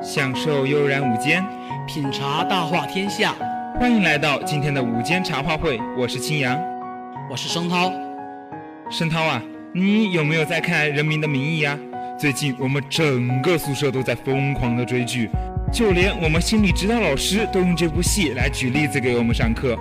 享受悠然午间，品茶大话天下。欢迎来到今天的午间茶话会，我是青阳，我是申涛。申涛啊，你有没有在看《人民的名义》啊？最近我们整个宿舍都在疯狂的追剧，就连我们心理指导老师都用这部戏来举例子给我们上课。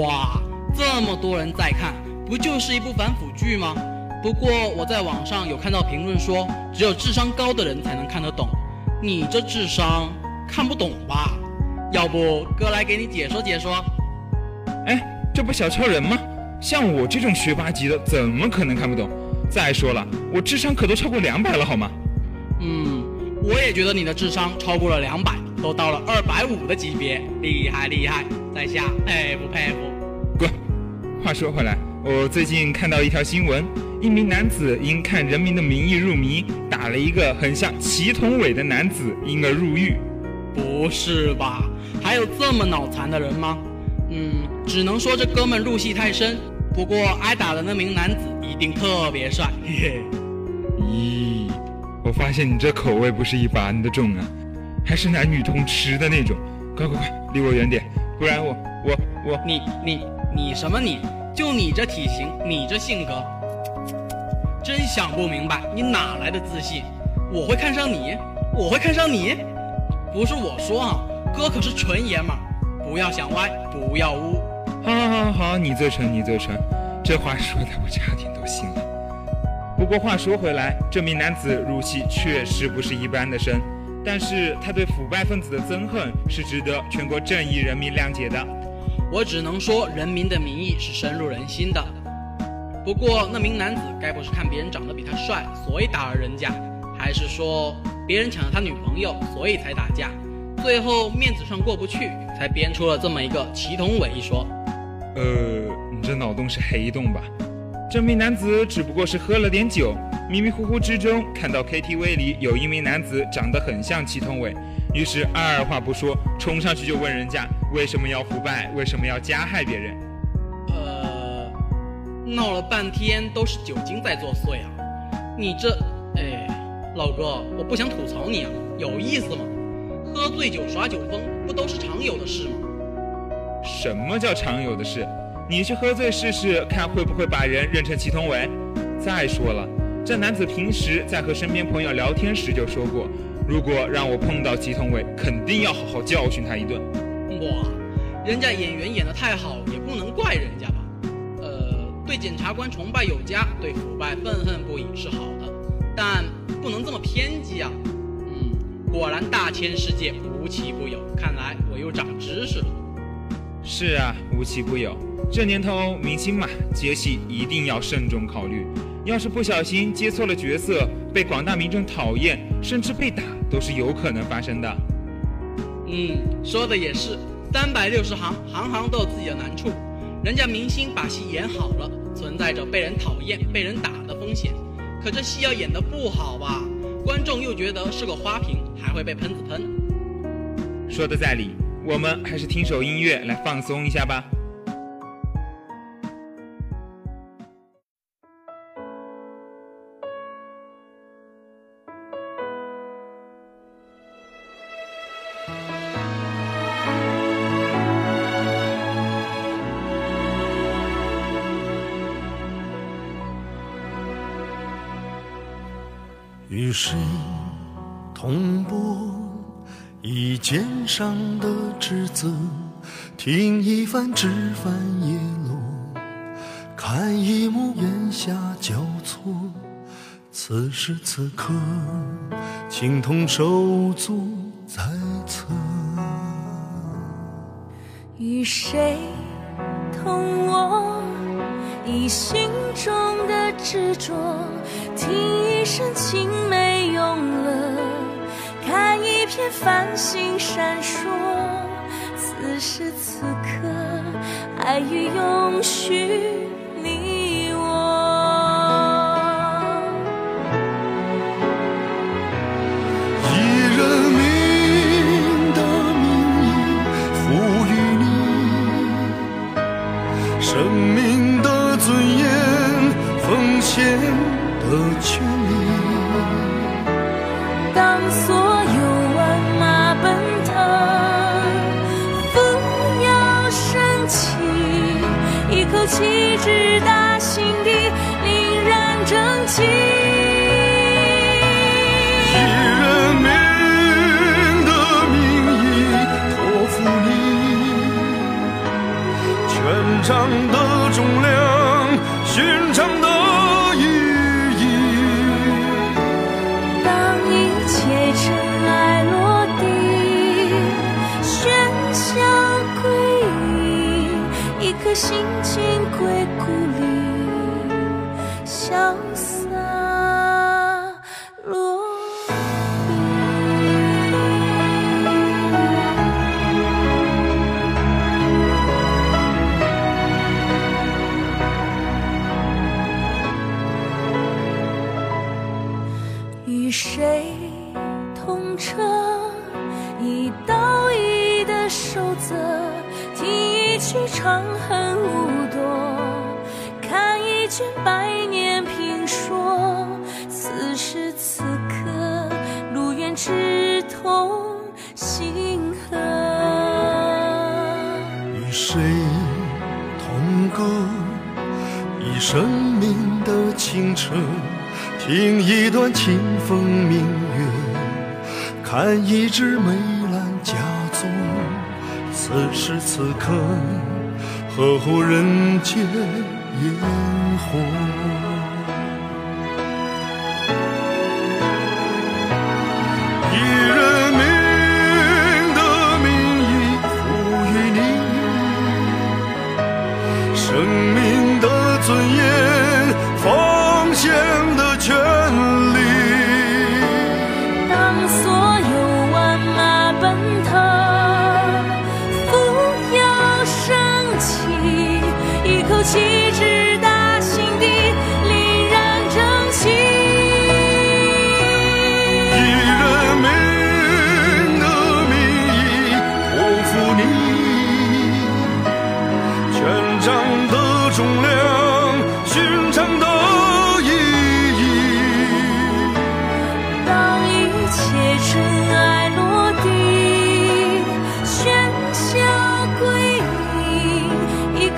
哇，这么多人在看，不就是一部反腐剧吗？不过我在网上有看到评论说，只有智商高的人才能看得懂。你这智商看不懂吧？要不哥来给你解说解说。哎，这不小超人吗？像我这种学霸级的，怎么可能看不懂？再说了，我智商可都超过两百了，好吗？嗯，我也觉得你的智商超过了两百，都到了二百五的级别，厉害厉害，在下佩服佩服。滚！话说回来，我最近看到一条新闻。一名男子因看《人民的名义》入迷，打了一个很像祁同伟的男子，因而入狱。不是吧？还有这么脑残的人吗？嗯，只能说这哥们入戏太深。不过挨打的那名男子一定特别帅。嘿嘿。咦，我发现你这口味不是一般的重啊，还是男女通吃的那种。快快快，离我远点，不然我我我……你你你什么你？就你这体型，你这性格。真想不明白，你哪来的自信？我会看上你？我会看上你？不是我说啊，哥可是纯爷们儿，不要想歪，不要污。好好好好，你最纯，你最纯，这话说的我差点都信了。不过话说回来，这名男子入戏确实不是一般的深，但是他对腐败分子的憎恨是值得全国正义人民谅解的。我只能说，《人民的名义》是深入人心的。不过那名男子该不是看别人长得比他帅，所以打了人家，还是说别人抢了他女朋友，所以才打架？最后面子上过不去，才编出了这么一个祁同伟一说。呃，你这脑洞是黑洞吧？这名男子只不过是喝了点酒，迷迷糊糊之中看到 KTV 里有一名男子长得很像祁同伟，于是二话不说冲上去就问人家为什么要腐败，为什么要加害别人？闹了半天都是酒精在作祟啊！你这，哎，老哥，我不想吐槽你啊，有意思吗？喝醉酒耍酒疯不都是常有的事吗？什么叫常有的事？你去喝醉试试，看会不会把人认成祁同伟？再说了，这男子平时在和身边朋友聊天时就说过，如果让我碰到祁同伟，肯定要好好教训他一顿。哇，人家演员演得太好，也不能怪人家吧？对检察官崇拜有加，对腐败愤恨不已是好的，但不能这么偏激啊！嗯，果然大千世界无奇不有，看来我又长知识了。是啊，无奇不有。这年头明星嘛，接戏一定要慎重考虑，要是不小心接错了角色，被广大民众讨厌，甚至被打，都是有可能发生的。嗯，说的也是，三百六十行，行行都有自己的难处。人家明星把戏演好了，存在着被人讨厌、被人打的风险。可这戏要演得不好吧，观众又觉得是个花瓶，还会被喷子喷。说的在理，我们还是听首音乐来放松一下吧。谁同步一肩上的职责？听一番枝繁叶落，看一幕烟霞交错。此时此刻，情同手足在侧。与谁同我你心中的执着？听一声青梅用了，看一片繁星闪烁。此时此刻，爱与永续，长的重量，寻常的意义。当一切尘埃落地，喧嚣归隐，一颗心情归故里，潇洒一卷百年评说。此时此刻，路远志同心合。与谁同歌？以生命的清澈，听一段清风明月，看一枝梅兰佳作。此时此刻，呵护人间烟火。一口气直达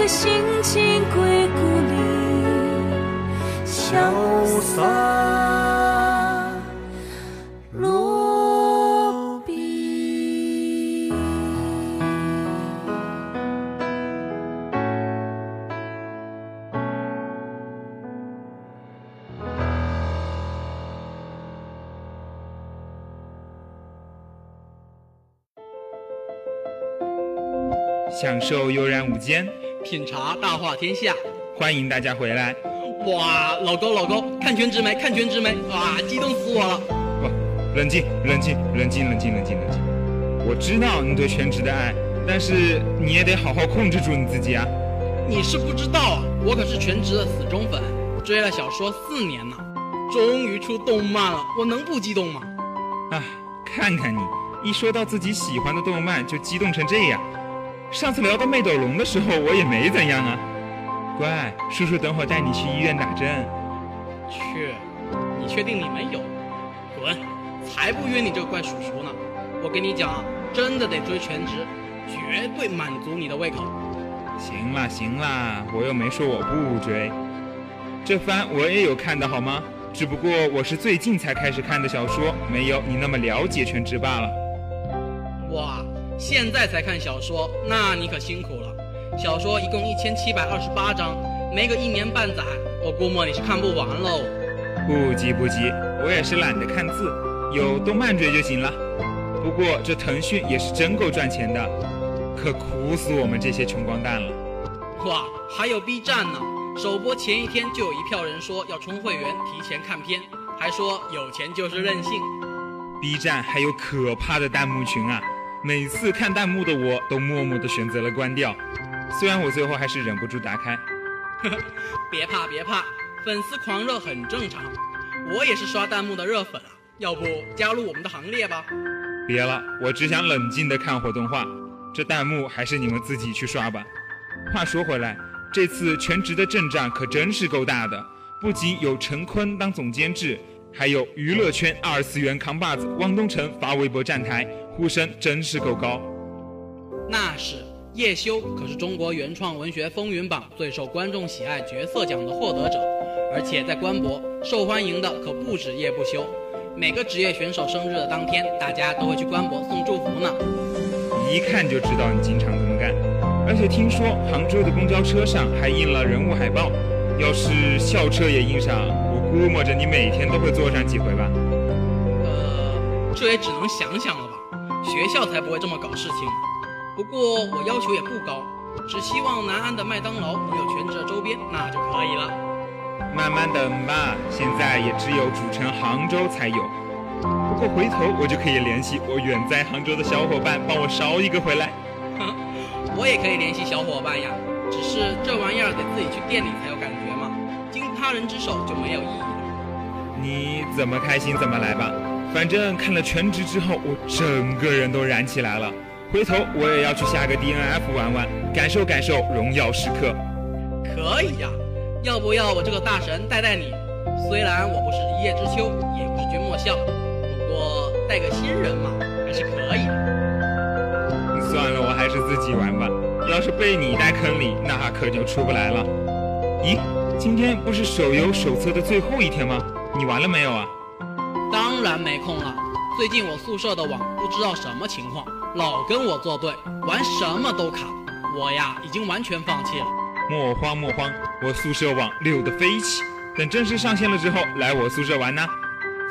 颗心情归故里，潇洒。享受悠然午间，品茶大话天下。欢迎大家回来。哇，老高老高，看全职没？看全职没？哇，激动死我了！不，冷静，冷静，冷静，冷静，冷静，冷静。我知道你对全职的爱，但是你也得好好控制住你自己啊。你是不知道啊，我可是全职的死忠粉，追了小说四年呢，终于出动漫了，我能不激动吗？啊，看看你，一说到自己喜欢的动漫就激动成这样。上次聊到妹斗龙的时候，我也没怎样啊。乖，叔叔等会带你去医院打针。去，你确定你没有？滚！才不约你这个怪叔叔呢！我跟你讲啊，真的得追全职，绝对满足你的胃口。行啦行啦，我又没说我不追。这番我也有看的好吗？只不过我是最近才开始看的小说，没有你那么了解全职罢了。哇，现在才看小说，那你可辛苦了。小说一共一千七百二十八章，没个一年半载，我估摸你是看不完喽。不急不急，我也是懒得看字，有动漫追就行了。不过这腾讯也是真够赚钱的，可苦死我们这些穷光蛋了。哇，还有 B 站呢，首播前一天就有一票人说要充会员提前看片，还说有钱就是任性。B 站还有可怕的弹幕群啊！每次看弹幕的我都默默地选择了关掉，虽然我最后还是忍不住打开。别怕别怕，粉丝狂热很正常，我也是刷弹幕的热粉啊，要不加入我们的行列吧？别了，我只想冷静地看会动画，这弹幕还是你们自己去刷吧。话说回来，这次全职的阵仗可真是够大的，不仅有陈坤当总监制，还有娱乐圈二次元扛把子汪东城发微博站台，呼声真是够高。那是叶修可是中国原创文学风云榜最受观众喜爱角色奖的获得者，而且在官博受欢迎的可不止叶不修。每个职业选手生日的当天，大家都会去官博送祝福呢。一看就知道你经常这么干。而且听说杭州的公交车上还印了人物海报，要是校车也印上，我估摸着你每天都会坐上几回吧。呃，这也只能想想了吧。学校才不会这么搞事情。不过我要求也不高，只希望南安的麦当劳能有全职的周边，那就可以了。慢慢等吧，现在也只有主城杭州才有。不过回头我就可以联系我远在杭州的小伙伴，帮我捎一个回来。哼，我也可以联系小伙伴呀，只是这玩意儿得自己去店里才有感他人之手就没有意义了。你怎么开心怎么来吧，反正看了全职之后，我整个人都燃起来了。回头我也要去下个 DNF 玩玩，感受感受荣耀时刻。可以呀，要不要我这个大神带带你？虽然我不是一叶知秋，也不是君莫笑，不过带个新人嘛，还是可以的。算了，我还是自己玩吧。要是被你带坑里，那可就出不来了。咦，今天不是手游手册的最后一天吗？你玩了没有啊？当然没空了，最近我宿舍的网不知道什么情况。老跟我作对，玩什么都卡，我呀已经完全放弃了。莫慌莫慌，我宿舍网溜得飞起，等正式上线了之后，来我宿舍玩呢。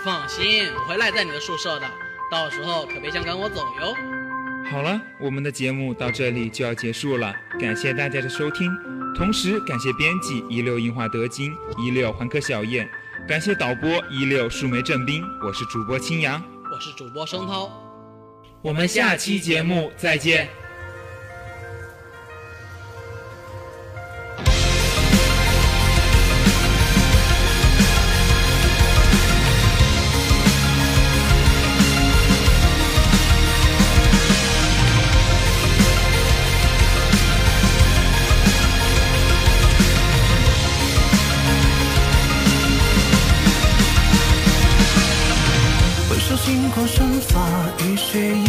放心，我会赖在你的宿舍的，到时候可别想赶我走哟。好了，我们的节目到这里就要结束了，感谢大家的收听，同时感谢编辑一六樱花德金，一六环科小燕，感谢导播一六树莓正兵，我是主播青阳，我是主播生涛。我们下期节目再见。光生发，雨水。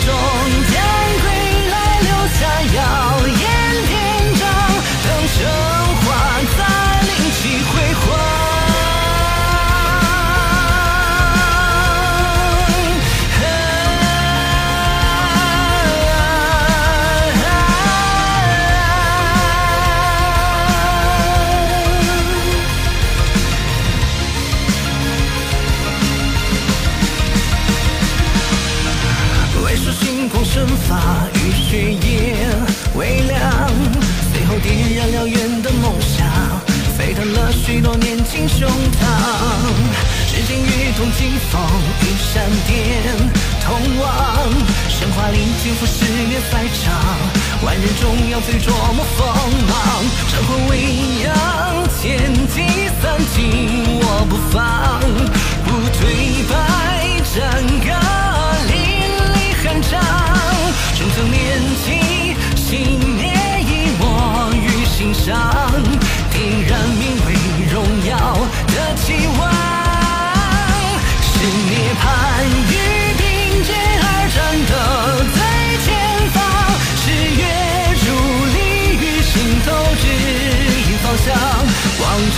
joy. 发与血液微凉，随后点燃燎原的梦想，沸腾了许多年轻胸膛，指尖雨动，疾风与闪电同往，神话里金服誓约赛场，万人中央最琢磨锋芒，战火未央，天地三尽，我不放，不退。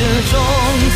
这种